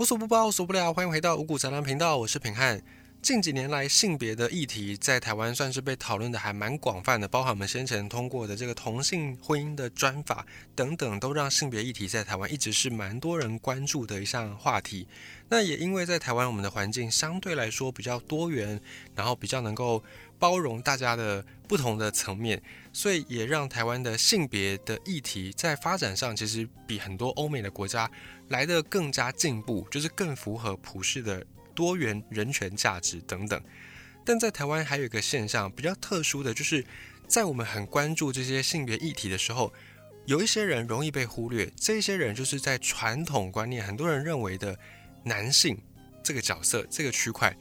无所不包，无所不聊，欢迎回到五谷杂粮频道，我是平汉。近几年来，性别的议题在台湾算是被讨论的还蛮广泛的，包含我们先前通过的这个同性婚姻的专法等等，都让性别议题在台湾一直是蛮多人关注的一项话题。那也因为在台湾，我们的环境相对来说比较多元，然后比较能够包容大家的不同的层面，所以也让台湾的性别的议题在发展上，其实比很多欧美的国家来的更加进步，就是更符合普世的。多元人权价值等等，但在台湾还有一个现象比较特殊的就是，在我们很关注这些性别议题的时候，有一些人容易被忽略。这些人就是在传统观念，很多人认为的男性这个角色这个区块，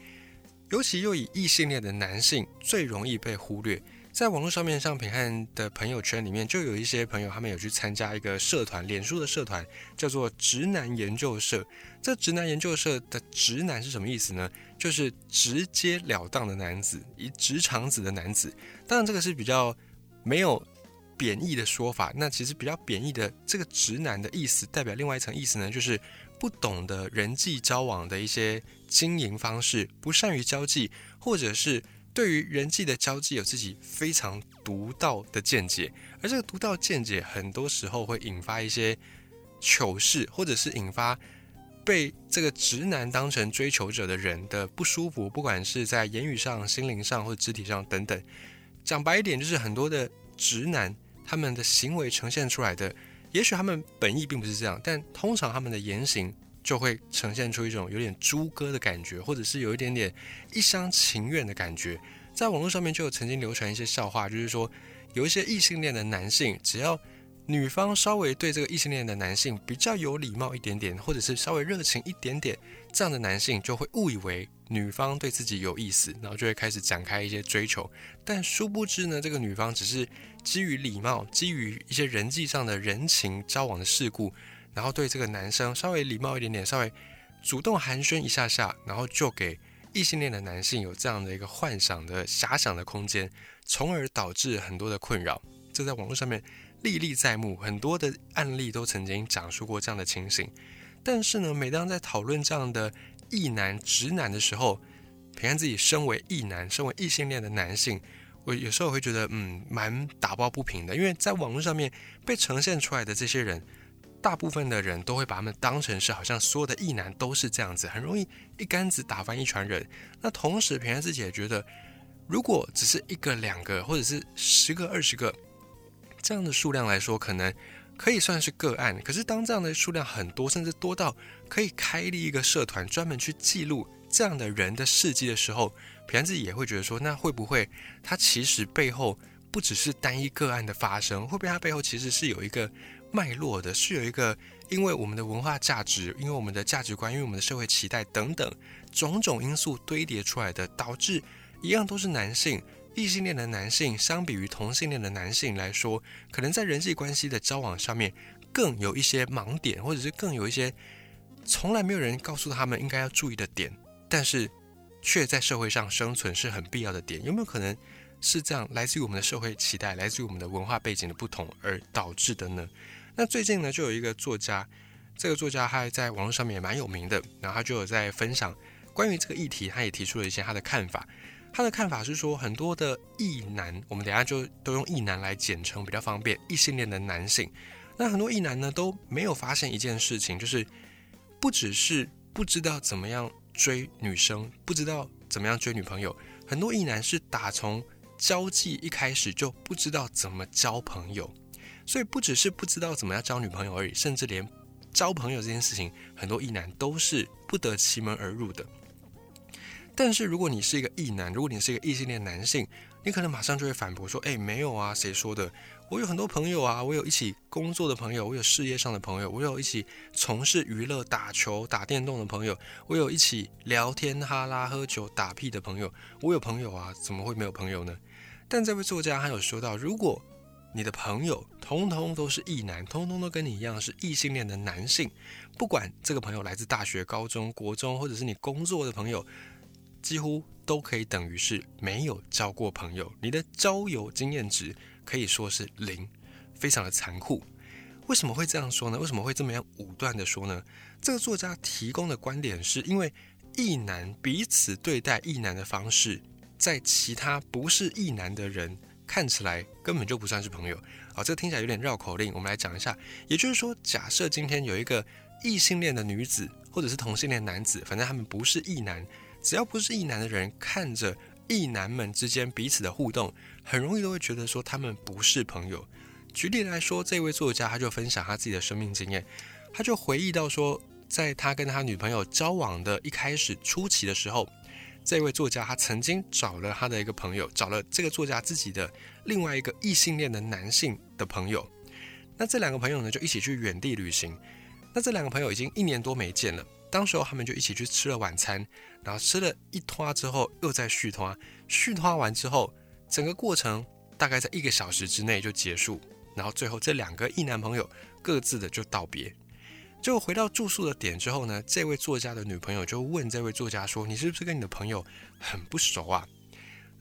尤其又以异性恋的男性最容易被忽略。在网络上面，像平汉的朋友圈里面，就有一些朋友，他们有去参加一个社团，脸书的社团，叫做“直男研究社”。这“直男研究社”的“直男”是什么意思呢？就是直截了当的男子，以直肠子的男子。当然，这个是比较没有贬义的说法。那其实比较贬义的这个“直男”的意思，代表另外一层意思呢，就是不懂得人际交往的一些经营方式，不善于交际，或者是。对于人际的交际有自己非常独到的见解，而这个独到见解很多时候会引发一些糗事，或者是引发被这个直男当成追求者的人的不舒服，不管是在言语上、心灵上或肢体上等等。讲白一点，就是很多的直男他们的行为呈现出来的，也许他们本意并不是这样，但通常他们的言行。就会呈现出一种有点猪哥的感觉，或者是有一点点一厢情愿的感觉。在网络上面就有曾经流传一些笑话，就是说有一些异性恋的男性，只要女方稍微对这个异性恋的男性比较有礼貌一点点，或者是稍微热情一点点，这样的男性就会误以为女方对自己有意思，然后就会开始展开一些追求。但殊不知呢，这个女方只是基于礼貌，基于一些人际上的人情交往的事故。然后对这个男生稍微礼貌一点点，稍微主动寒暄一下下，然后就给异性恋的男性有这样的一个幻想的遐想的空间，从而导致很多的困扰。这在网络上面历历在目，很多的案例都曾经讲述过这样的情形。但是呢，每当在讨论这样的异男直男的时候，平安自己身为异男，身为异性恋的男性，我有时候会觉得嗯，蛮打抱不平的，因为在网络上面被呈现出来的这些人。大部分的人都会把他们当成是好像所有的异男都是这样子，很容易一竿子打翻一船人。那同时，平安自己也觉得，如果只是一个、两个，或者是十个、二十个这样的数量来说，可能可以算是个案。可是，当这样的数量很多，甚至多到可以开立一个社团，专门去记录这样的人的事迹的时候，平安自己也会觉得说，那会不会他其实背后不只是单一个案的发生，会不会他背后其实是有一个？脉络的是有一个，因为我们的文化价值，因为我们的价值观，因为我们的社会期待等等种种因素堆叠出来的，导致一样都是男性，异性恋的男性相比于同性恋的男性来说，可能在人际关系的交往上面更有一些盲点，或者是更有一些从来没有人告诉他们应该要注意的点，但是却在社会上生存是很必要的点，有没有可能是这样？来自于我们的社会期待，来自于我们的文化背景的不同而导致的呢？那最近呢，就有一个作家，这个作家他在网络上面也蛮有名的，然后他就有在分享关于这个议题，他也提出了一些他的看法。他的看法是说，很多的异男，我们等下就都用异男来简称比较方便，异性恋的男性。那很多异男呢都没有发现一件事情，就是不只是不知道怎么样追女生，不知道怎么样追女朋友，很多异男是打从交际一开始就不知道怎么交朋友。所以不只是不知道怎么样交女朋友而已，甚至连交朋友这件事情，很多异男都是不得其门而入的。但是如果你是一个异男，如果你是一个异性恋男性，你可能马上就会反驳说：“哎，没有啊，谁说的？我有很多朋友啊，我有一起工作的朋友，我有事业上的朋友，我有一起从事娱乐、打球、打电动的朋友，我有一起聊天、哈拉、喝酒、打屁的朋友，我有朋友啊，怎么会没有朋友呢？”但这位作家他有说到，如果你的朋友通通都是异男，通通都跟你一样是异性恋的男性。不管这个朋友来自大学、高中、国中，或者是你工作的朋友，几乎都可以等于是没有交过朋友。你的交友经验值可以说是零，非常的残酷。为什么会这样说呢？为什么会这么样武断的说呢？这个作家提供的观点是因为异男彼此对待异男的方式，在其他不是异男的人看起来根本就不算是朋友。好，这听起来有点绕口令，我们来讲一下。也就是说，假设今天有一个异性恋的女子，或者是同性恋男子，反正他们不是异男，只要不是异男的人看着异男们之间彼此的互动，很容易都会觉得说他们不是朋友。举例来说，这位作家他就分享他自己的生命经验，他就回忆到说，在他跟他女朋友交往的一开始初期的时候，这位作家他曾经找了他的一个朋友，找了这个作家自己的另外一个异性恋的男性的朋友。那这两个朋友呢，就一起去远地旅行。那这两个朋友已经一年多没见了，当时候他们就一起去吃了晚餐，然后吃了一拖之后又在续拖，续拖完之后，整个过程大概在一个小时之内就结束。然后最后这两个异男朋友各自的就道别，就回到住宿的点之后呢，这位作家的女朋友就问这位作家说：“你是不是跟你的朋友很不熟啊？”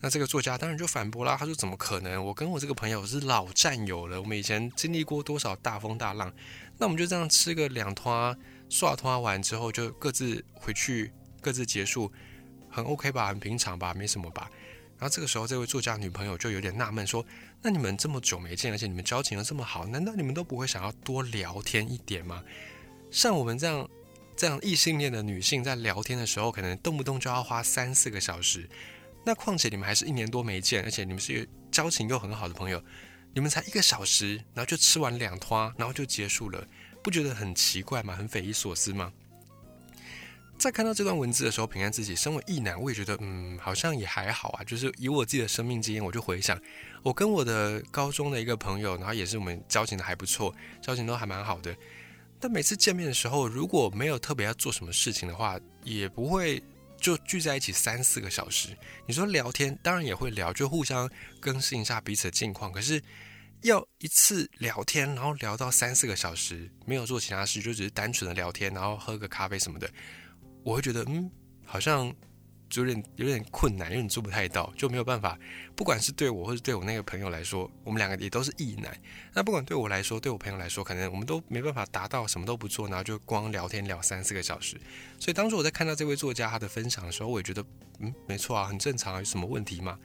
那这个作家当然就反驳啦，他说：“怎么可能？我跟我这个朋友是老战友了，我们以前经历过多少大风大浪？那我们就这样吃个两拖刷拖完之后就各自回去，各自结束，很 OK 吧？很平常吧？没什么吧？”然后这个时候，这位作家女朋友就有点纳闷说。那你们这么久没见，而且你们交情又这么好，难道你们都不会想要多聊天一点吗？像我们这样这样异性恋的女性在聊天的时候，可能动不动就要花三四个小时。那况且你们还是一年多没见，而且你们是交情又很好的朋友，你们才一个小时，然后就吃完两拖，然后就结束了，不觉得很奇怪吗？很匪夷所思吗？在看到这段文字的时候，平安自己身为异男，我也觉得，嗯，好像也还好啊。就是以我自己的生命经验，我就回想，我跟我的高中的一个朋友，然后也是我们交情的还不错，交情都还蛮好的。但每次见面的时候，如果没有特别要做什么事情的话，也不会就聚在一起三四个小时。你说聊天，当然也会聊，就互相更新一下彼此的近况。可是要一次聊天，然后聊到三四个小时，没有做其他事，就只是单纯的聊天，然后喝个咖啡什么的。我会觉得，嗯，好像就有点有点困难，有点做不太到，就没有办法。不管是对我，或者对我那个朋友来说，我们两个也都是异男。那不管对我来说，对我朋友来说，可能我们都没办法达到什么都不做，然后就光聊天聊三四个小时。所以当初我在看到这位作家他的分享的时候，我也觉得，嗯，没错啊，很正常啊，有什么问题吗？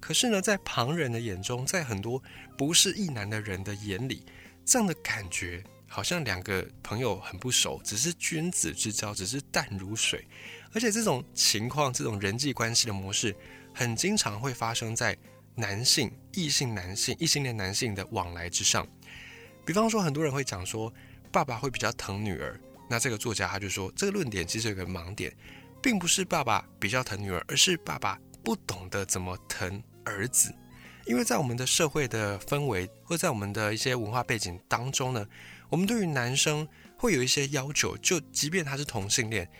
可是呢，在旁人的眼中，在很多不是异男的人的眼里，这样的感觉。好像两个朋友很不熟，只是君子之交，只是淡如水。而且这种情况，这种人际关系的模式，很经常会发生在男性、异性男性、异性恋男性的往来之上。比方说，很多人会讲说，爸爸会比较疼女儿。那这个作家他就说，这个论点其实有个盲点，并不是爸爸比较疼女儿，而是爸爸不懂得怎么疼儿子。因为在我们的社会的氛围，或在我们的一些文化背景当中呢。我们对于男生会有一些要求，就即便他是同性恋，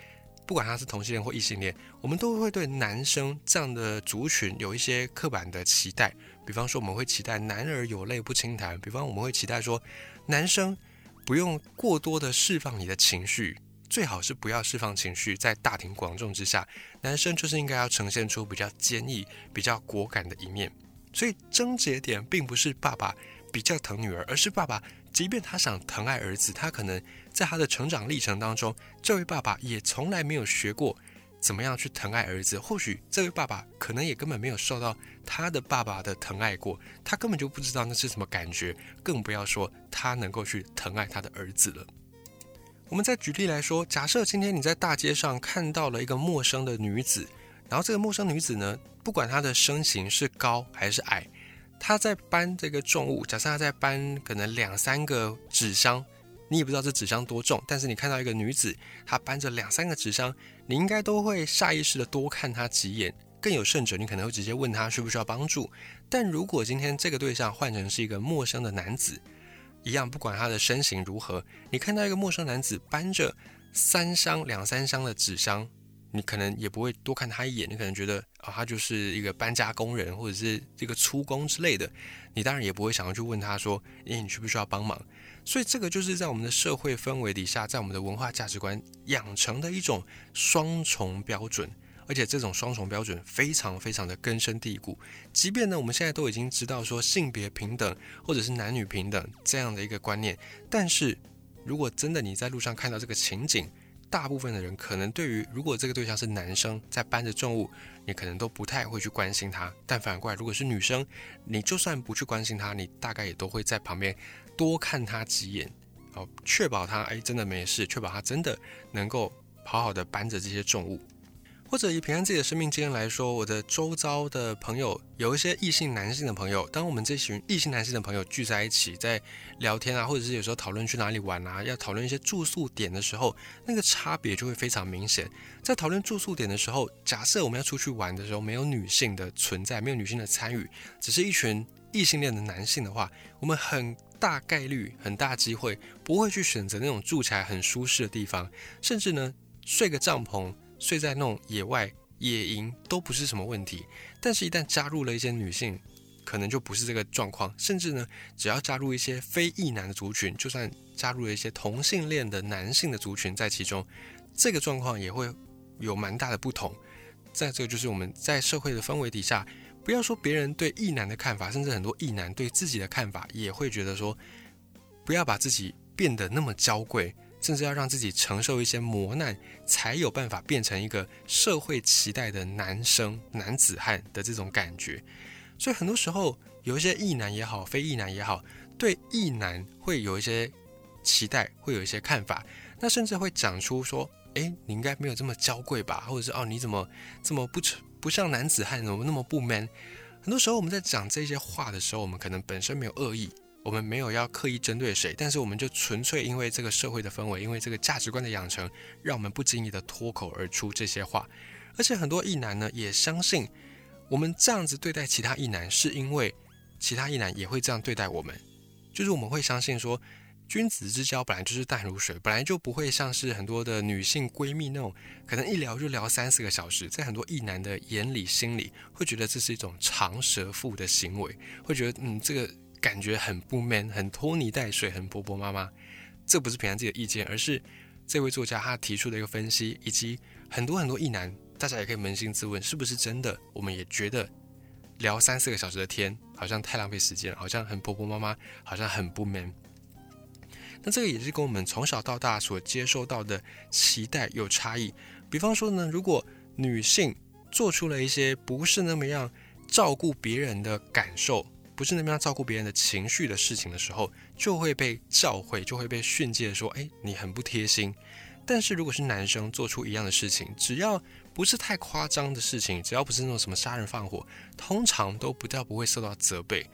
不管他是同性恋或异性恋，我们都会对男生这样的族群有一些刻板的期待。比方说，我们会期待男儿有泪不轻弹；比方，我们会期待说，男生不用过多的释放你的情绪，最好是不要释放情绪，在大庭广众之下，男生就是应该要呈现出比较坚毅、比较果敢的一面。所以，症结点并不是爸爸比较疼女儿，而是爸爸。即便他想疼爱儿子，他可能在他的成长历程当中，这位爸爸也从来没有学过怎么样去疼爱儿子。或许这位爸爸可能也根本没有受到他的爸爸的疼爱过，他根本就不知道那是什么感觉，更不要说他能够去疼爱他的儿子了。我们再举例来说，假设今天你在大街上看到了一个陌生的女子，然后这个陌生女子呢，不管她的身形是高还是矮。她在搬这个重物，假设她在搬可能两三个纸箱，你也不知道这纸箱多重，但是你看到一个女子，她搬着两三个纸箱，你应该都会下意识的多看她几眼，更有甚者，你可能会直接问她需不需要帮助。但如果今天这个对象换成是一个陌生的男子，一样不管他的身形如何，你看到一个陌生男子搬着三箱两三箱的纸箱。你可能也不会多看他一眼，你可能觉得啊，他就是一个搬家工人或者是这个粗工之类的，你当然也不会想要去问他说，诶，你需不需要帮忙？所以这个就是在我们的社会氛围底下，在我们的文化价值观养成的一种双重标准。而且这种双重标准非常非常的根深蒂固。即便呢，我们现在都已经知道说性别平等或者是男女平等这样的一个观念，但是如果真的你在路上看到这个情景，大部分的人可能对于如果这个对象是男生在搬着重物，你可能都不太会去关心他。但反过来，如果是女生，你就算不去关心他，你大概也都会在旁边多看他几眼，哦确保他哎真的没事，确保他真的能够好好的搬着这些重物。或者以平安自己的生命经验来说，我的周遭的朋友有一些异性男性的朋友，当我们这群异性男性的朋友聚在一起在聊天啊，或者是有时候讨论去哪里玩啊，要讨论一些住宿点的时候，那个差别就会非常明显。在讨论住宿点的时候，假设我们要出去玩的时候没有女性的存在，没有女性的参与，只是一群异性恋的男性的话，我们很大概率、很大机会不会去选择那种住起来很舒适的地方，甚至呢睡个帐篷。睡在那种野外野营都不是什么问题，但是，一旦加入了一些女性，可能就不是这个状况。甚至呢，只要加入一些非异男的族群，就算加入了一些同性恋的男性的族群在其中，这个状况也会有蛮大的不同。在这个就是我们在社会的氛围底下，不要说别人对异男的看法，甚至很多异男对自己的看法，也会觉得说，不要把自己变得那么娇贵。甚至要让自己承受一些磨难，才有办法变成一个社会期待的男生、男子汉的这种感觉。所以很多时候，有一些异男也好，非异男也好，对异男会有一些期待，会有一些看法。那甚至会讲出说：“哎，你应该没有这么娇贵吧？”或者是“哦，你怎么这么不不像男子汉，怎么那么不 man？” 很多时候我们在讲这些话的时候，我们可能本身没有恶意。我们没有要刻意针对谁，但是我们就纯粹因为这个社会的氛围，因为这个价值观的养成，让我们不经意的脱口而出这些话。而且很多异男呢，也相信我们这样子对待其他异男，是因为其他异男也会这样对待我们。就是我们会相信说，君子之交本来就是淡如水，本来就不会像是很多的女性闺蜜那种，可能一聊就聊三四个小时。在很多异男的眼里、心里，会觉得这是一种长舌妇的行为，会觉得嗯，这个。感觉很不 man，很拖泥带水，很婆婆妈妈。这不是平安自己的意见，而是这位作家他提出的一个分析，以及很多很多异男，大家也可以扪心自问，是不是真的？我们也觉得聊三四个小时的天，好像太浪费时间，好像很婆婆妈妈，好像很不 man。那这个也是跟我们从小到大所接受到的期待有差异。比方说呢，如果女性做出了一些不是那么样照顾别人的感受。不是那么样照顾别人的情绪的事情的时候，就会被教诲，就会被训诫说：“哎，你很不贴心。”但是如果是男生做出一样的事情，只要不是太夸张的事情，只要不是那种什么杀人放火，通常都不叫不会受到责备。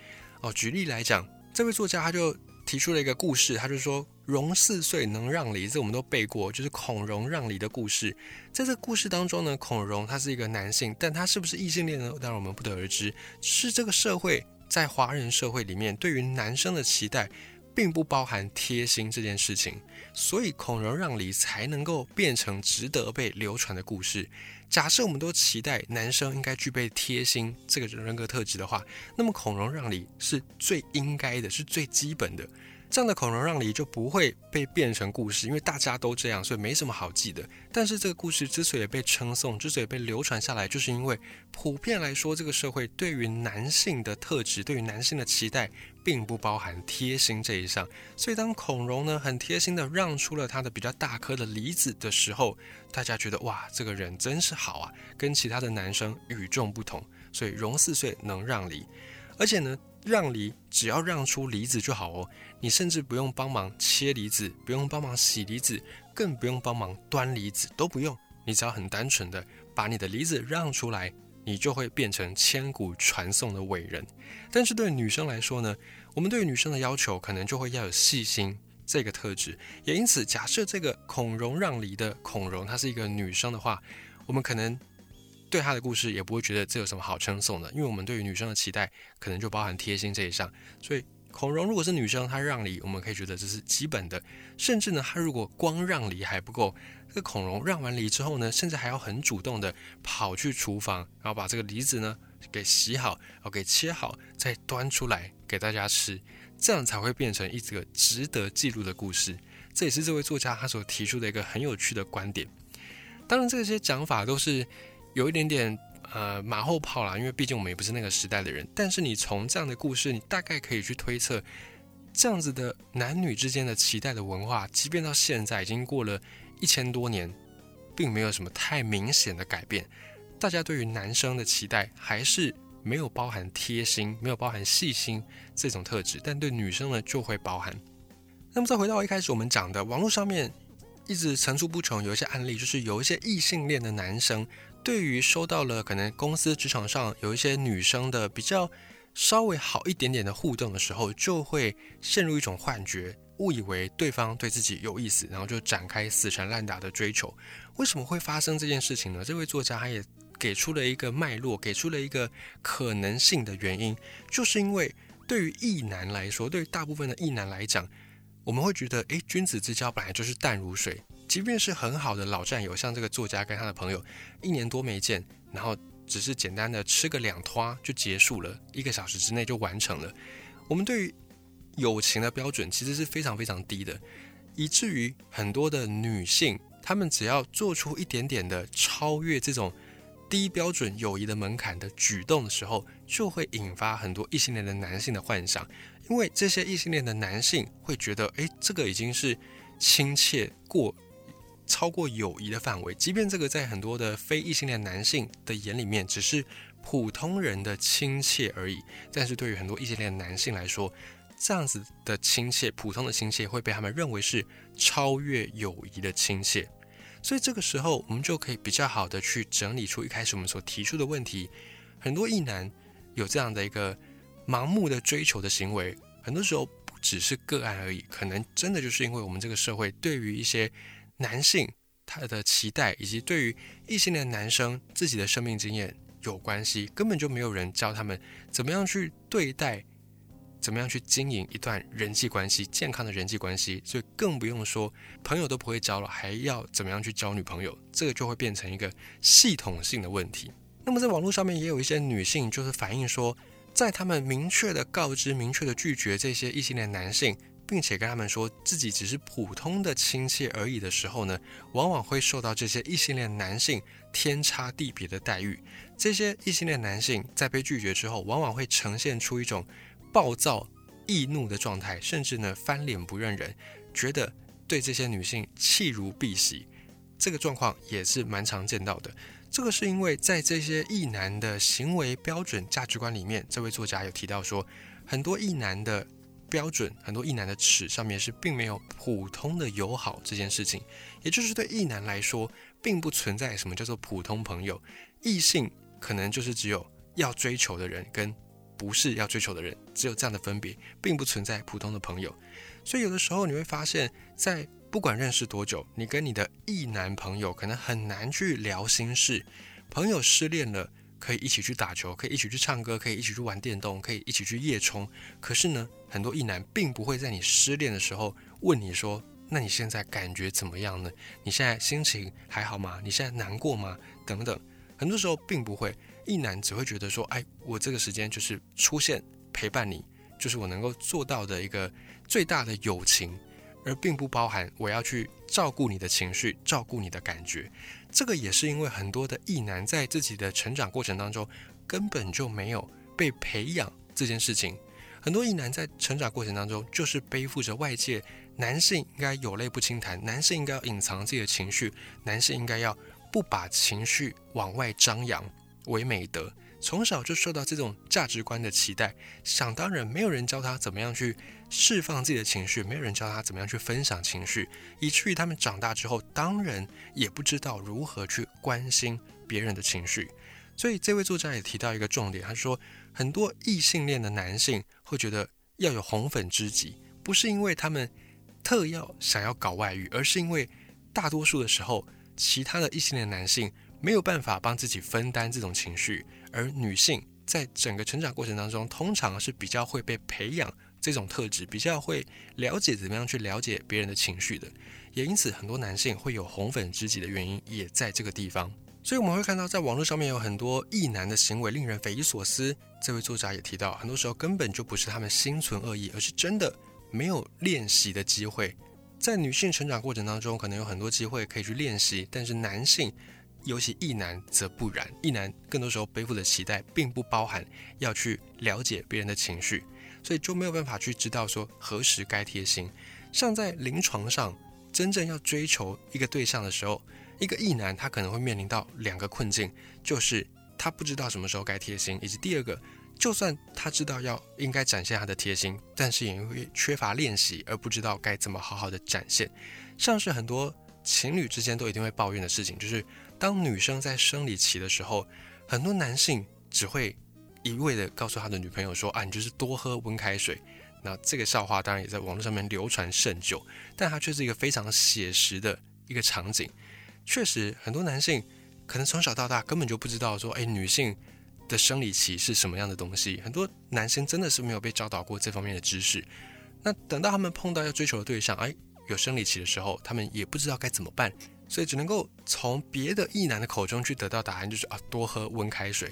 哦，举例来讲，这位作家他就提出了一个故事，他就说：“融四岁能让梨。”这我们都背过，就是孔融让梨的故事。在这故事当中呢，孔融他是一个男性，但他是不是异性恋呢？当然我们不得而知。是这个社会。在华人社会里面，对于男生的期待，并不包含贴心这件事情，所以孔融让梨才能够变成值得被流传的故事。假设我们都期待男生应该具备贴心这个人格特质的话，那么孔融让梨是最应该的，是最基本的。这样的孔融让梨就不会被变成故事，因为大家都这样，所以没什么好记的。但是这个故事之所以被称颂，之所以被流传下来，就是因为普遍来说，这个社会对于男性的特质，对于男性的期待，并不包含贴心这一项。所以当孔融呢很贴心的让出了他的比较大颗的梨子的时候，大家觉得哇，这个人真是好啊，跟其他的男生与众不同。所以融四岁能让梨，而且呢。让梨只要让出梨子就好哦，你甚至不用帮忙切梨子，不用帮忙洗梨子，更不用帮忙端梨子，都不用。你只要很单纯的把你的梨子让出来，你就会变成千古传颂的伟人。但是对女生来说呢，我们对女生的要求可能就会要有细心这个特质。也因此，假设这个孔融让梨的孔融她是一个女生的话，我们可能。对她的故事也不会觉得这有什么好称颂的，因为我们对于女生的期待可能就包含贴心这一项。所以孔融如果是女生，她让梨，我们可以觉得这是基本的。甚至呢，她如果光让梨还不够，这个孔融让完梨之后呢，甚至还要很主动的跑去厨房，然后把这个梨子呢给洗好，然后给切好，再端出来给大家吃，这样才会变成一个值得记录的故事。这也是这位作家他所提出的一个很有趣的观点。当然，这些讲法都是。有一点点呃马后炮啦，因为毕竟我们也不是那个时代的人。但是你从这样的故事，你大概可以去推测，这样子的男女之间的期待的文化，即便到现在已经过了一千多年，并没有什么太明显的改变。大家对于男生的期待还是没有包含贴心、没有包含细心这种特质，但对女生呢就会包含。那么再回到一开始我们讲的，网络上面一直层出不穷，有一些案例，就是有一些异性恋的男生，对于收到了可能公司职场上有一些女生的比较稍微好一点点的互动的时候，就会陷入一种幻觉，误以为对方对自己有意思，然后就展开死缠烂打的追求。为什么会发生这件事情呢？这位作家他也。给出了一个脉络，给出了一个可能性的原因，就是因为对于异男来说，对于大部分的异男来讲，我们会觉得，诶，君子之交本来就是淡如水，即便是很好的老战友，像这个作家跟他的朋友，一年多没见，然后只是简单的吃个两拖就结束了，一个小时之内就完成了。我们对于友情的标准其实是非常非常低的，以至于很多的女性，她们只要做出一点点的超越这种。低标准友谊的门槛的举动的时候，就会引发很多异性恋的男性的幻想，因为这些异性恋的男性会觉得，诶，这个已经是亲切过超过友谊的范围，即便这个在很多的非异性恋男性的眼里面只是普通人的亲切而已，但是对于很多异性恋男性来说，这样子的亲切，普通的亲切会被他们认为是超越友谊的亲切。所以这个时候，我们就可以比较好的去整理出一开始我们所提出的问题。很多异男有这样的一个盲目的追求的行为，很多时候不只是个案而已，可能真的就是因为我们这个社会对于一些男性他的期待，以及对于异性的男生自己的生命经验有关系，根本就没有人教他们怎么样去对待。怎么样去经营一段人际关系，健康的人际关系？所以更不用说朋友都不会交了，还要怎么样去交女朋友？这个就会变成一个系统性的问题。那么在网络上面也有一些女性，就是反映说，在他们明确的告知、明确的拒绝这些异性恋男性，并且跟他们说自己只是普通的亲戚而已的时候呢，往往会受到这些异性恋男性天差地别的待遇。这些异性恋男性在被拒绝之后，往往会呈现出一种。暴躁、易怒的状态，甚至呢翻脸不认人，觉得对这些女性弃如敝屣，这个状况也是蛮常见到的。这个是因为在这些异男的行为标准、价值观里面，这位作家有提到说，很多异男的标准、很多异男的尺上面是并没有普通的友好这件事情，也就是对异男来说，并不存在什么叫做普通朋友，异性可能就是只有要追求的人跟。不是要追求的人，只有这样的分别，并不存在普通的朋友。所以有的时候你会发现，在不管认识多久，你跟你的异男朋友可能很难去聊心事。朋友失恋了，可以一起去打球，可以一起去唱歌，可以一起去玩电动，可以一起去夜冲。可是呢，很多异男并不会在你失恋的时候问你说：“那你现在感觉怎么样呢？你现在心情还好吗？你现在难过吗？”等等，很多时候并不会。一男只会觉得说，哎，我这个时间就是出现陪伴你，就是我能够做到的一个最大的友情，而并不包含我要去照顾你的情绪、照顾你的感觉。这个也是因为很多的异男在自己的成长过程当中根本就没有被培养这件事情。很多异男在成长过程当中就是背负着外界男性应该有泪不轻弹，男性应该要隐藏自己的情绪，男性应该要不把情绪往外张扬。为美德，从小就受到这种价值观的期待，想当然，没有人教他怎么样去释放自己的情绪，没有人教他怎么样去分享情绪，以至于他们长大之后，当然也不知道如何去关心别人的情绪。所以，这位作家也提到一个重点，他说，很多异性恋的男性会觉得要有红粉知己，不是因为他们特要想要搞外遇，而是因为大多数的时候，其他的异性恋男性。没有办法帮自己分担这种情绪，而女性在整个成长过程当中，通常是比较会被培养这种特质，比较会了解怎么样去了解别人的情绪的，也因此很多男性会有红粉知己的原因也在这个地方。所以我们会看到，在网络上面有很多异男的行为令人匪夷所思。这位作家也提到，很多时候根本就不是他们心存恶意，而是真的没有练习的机会。在女性成长过程当中，可能有很多机会可以去练习，但是男性。尤其异男则不然，异男更多时候背负的期待，并不包含要去了解别人的情绪，所以就没有办法去知道说何时该贴心。像在临床上，真正要追求一个对象的时候，一个异男他可能会面临到两个困境，就是他不知道什么时候该贴心，以及第二个，就算他知道要应该展现他的贴心，但是也会缺乏练习，而不知道该怎么好好的展现。像是很多情侣之间都一定会抱怨的事情，就是当女生在生理期的时候，很多男性只会一味的告诉他的女朋友说：“啊，你就是多喝温开水。”那这个笑话当然也在网络上面流传甚久，但它却是一个非常写实的一个场景。确实，很多男性可能从小到大根本就不知道说，哎，女性的生理期是什么样的东西。很多男生真的是没有被教导过这方面的知识。那等到他们碰到要追求的对象，哎，有生理期的时候，他们也不知道该怎么办，所以只能够从别的异男的口中去得到答案，就是啊，多喝温开水。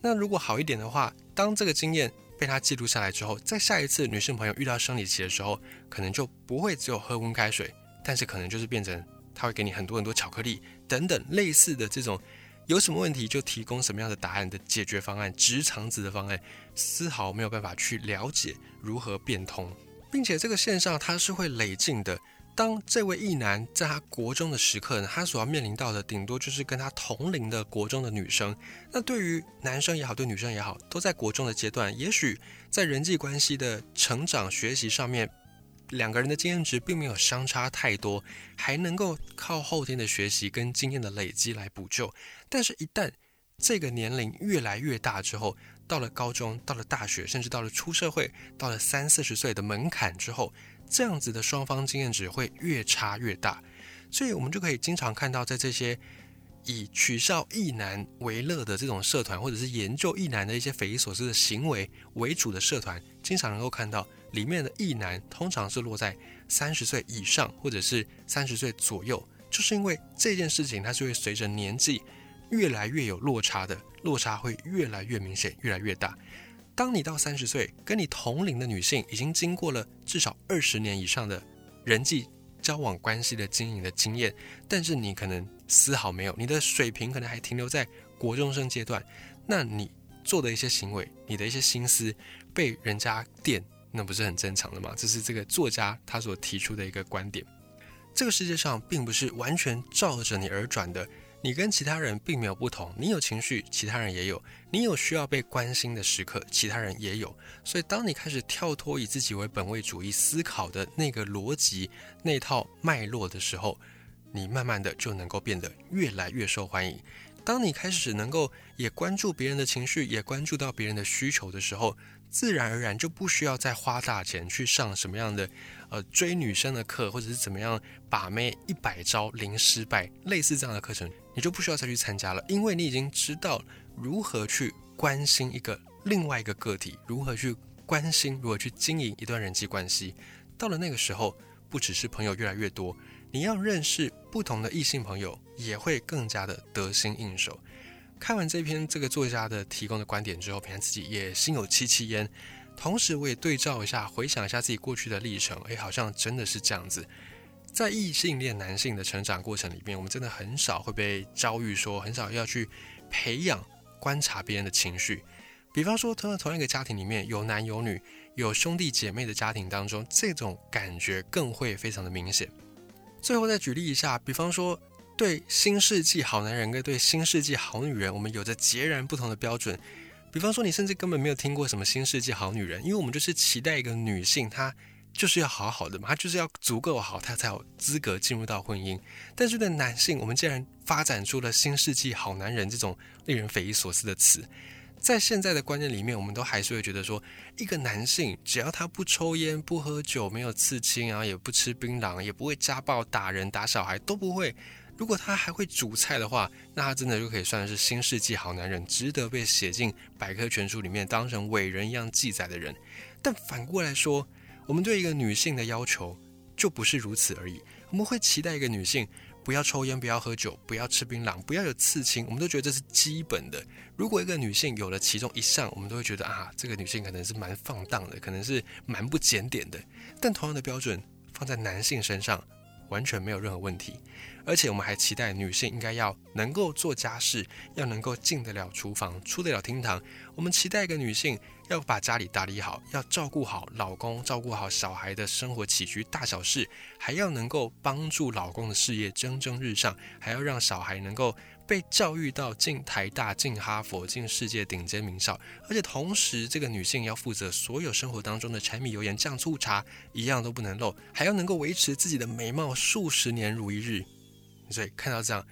那如果好一点的话，当这个经验。被他记录下来之后，在下一次女性朋友遇到生理期的时候，可能就不会只有喝温开水，但是可能就是变成他会给你很多很多巧克力等等类似的这种，有什么问题就提供什么样的答案的解决方案，直肠子的方案，丝毫没有办法去了解如何变通，并且这个线上它是会累进的。当这位异男在他国中的时刻呢，他所要面临到的顶多就是跟他同龄的国中的女生。那对于男生也好，对女生也好，都在国中的阶段，也许在人际关系的成长、学习上面，两个人的经验值并没有相差太多，还能够靠后天的学习跟经验的累积来补救。但是，一旦这个年龄越来越大之后，到了高中，到了大学，甚至到了出社会，到了三四十岁的门槛之后，这样子的双方经验值会越差越大，所以我们就可以经常看到，在这些以取笑异男为乐的这种社团，或者是研究异男的一些匪夷所思的行为为主的社团，经常能够看到里面的异男通常是落在三十岁以上，或者是三十岁左右，就是因为这件事情它是会随着年纪越来越有落差的，落差会越来越明显，越来越大。当你到三十岁，跟你同龄的女性已经经过了至少二十年以上的人际交往关系的经营的经验，但是你可能丝毫没有，你的水平可能还停留在国中生阶段，那你做的一些行为，你的一些心思被人家电，那不是很正常的吗？这是这个作家他所提出的一个观点。这个世界上并不是完全照着你而转的。你跟其他人并没有不同，你有情绪，其他人也有；你有需要被关心的时刻，其他人也有。所以，当你开始跳脱以自己为本位主义思考的那个逻辑、那套脉络的时候，你慢慢的就能够变得越来越受欢迎。当你开始能够也关注别人的情绪，也关注到别人的需求的时候，自然而然就不需要再花大钱去上什么样的。呃，追女生的课，或者是怎么样把妹一百招零失败，类似这样的课程，你就不需要再去参加了，因为你已经知道如何去关心一个另外一个个体，如何去关心，如何去经营一段人际关系。到了那个时候，不只是朋友越来越多，你要认识不同的异性朋友，也会更加的得心应手。看完这篇这个作家的提供的观点之后，平安自己也心有戚戚焉。同时，我也对照一下，回想一下自己过去的历程，诶，好像真的是这样子。在异性恋男性的成长过程里面，我们真的很少会被遭遇说，很少要去培养观察别人的情绪。比方说，同同一个家庭里面有男有女，有兄弟姐妹的家庭当中，这种感觉更会非常的明显。最后再举例一下，比方说，对新世纪好男人跟对新世纪好女人，我们有着截然不同的标准。比方说，你甚至根本没有听过什么新世纪好女人，因为我们就是期待一个女性，她就是要好好的嘛，她就是要足够好，她才有资格进入到婚姻。但是对男性，我们竟然发展出了新世纪好男人这种令人匪夷所思的词。在现在的观念里面，我们都还是会觉得说，一个男性只要他不抽烟、不喝酒、没有刺青啊，也不吃槟榔，也不会家暴、打人、打小孩，都不会。如果他还会煮菜的话，那他真的就可以算是新世纪好男人，值得被写进百科全书里面当成伟人一样记载的人。但反过来说，我们对一个女性的要求就不是如此而已。我们会期待一个女性不要抽烟、不要喝酒、不要吃槟榔、不要有刺青，我们都觉得这是基本的。如果一个女性有了其中一项，我们都会觉得啊，这个女性可能是蛮放荡的，可能是蛮不检点的。但同样的标准放在男性身上，完全没有任何问题。而且我们还期待女性应该要能够做家事，要能够进得了厨房，出得了厅堂。我们期待一个女性要把家里打理好，要照顾好老公，照顾好小孩的生活起居大小事，还要能够帮助老公的事业蒸蒸日上，还要让小孩能够被教育到进台大、进哈佛、进世界顶尖名校。而且同时，这个女性要负责所有生活当中的柴米油盐酱醋茶，一样都不能漏，还要能够维持自己的美貌数十年如一日。所以看到这样，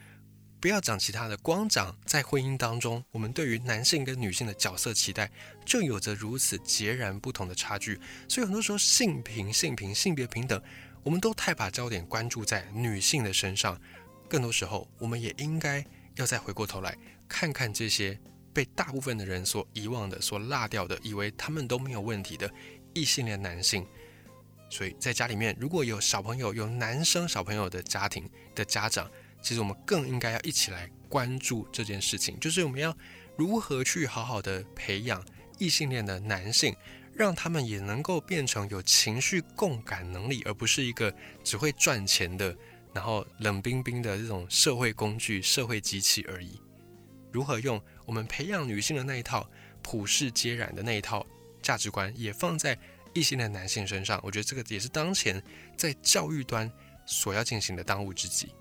不要讲其他的，光讲在婚姻当中，我们对于男性跟女性的角色期待就有着如此截然不同的差距。所以很多时候，性平、性平、性别平等，我们都太把焦点关注在女性的身上。更多时候，我们也应该要再回过头来看看这些被大部分的人所遗忘的、所落掉的，以为他们都没有问题的异性恋男性。所以在家里面，如果有小朋友、有男生小朋友的家庭的家长，其实我们更应该要一起来关注这件事情，就是我们要如何去好好的培养异性恋的男性，让他们也能够变成有情绪共感能力，而不是一个只会赚钱的，然后冷冰冰的这种社会工具、社会机器而已。如何用我们培养女性的那一套普世皆然的那一套价值观，也放在。异性的男性身上，我觉得这个也是当前在教育端所要进行的当务之急。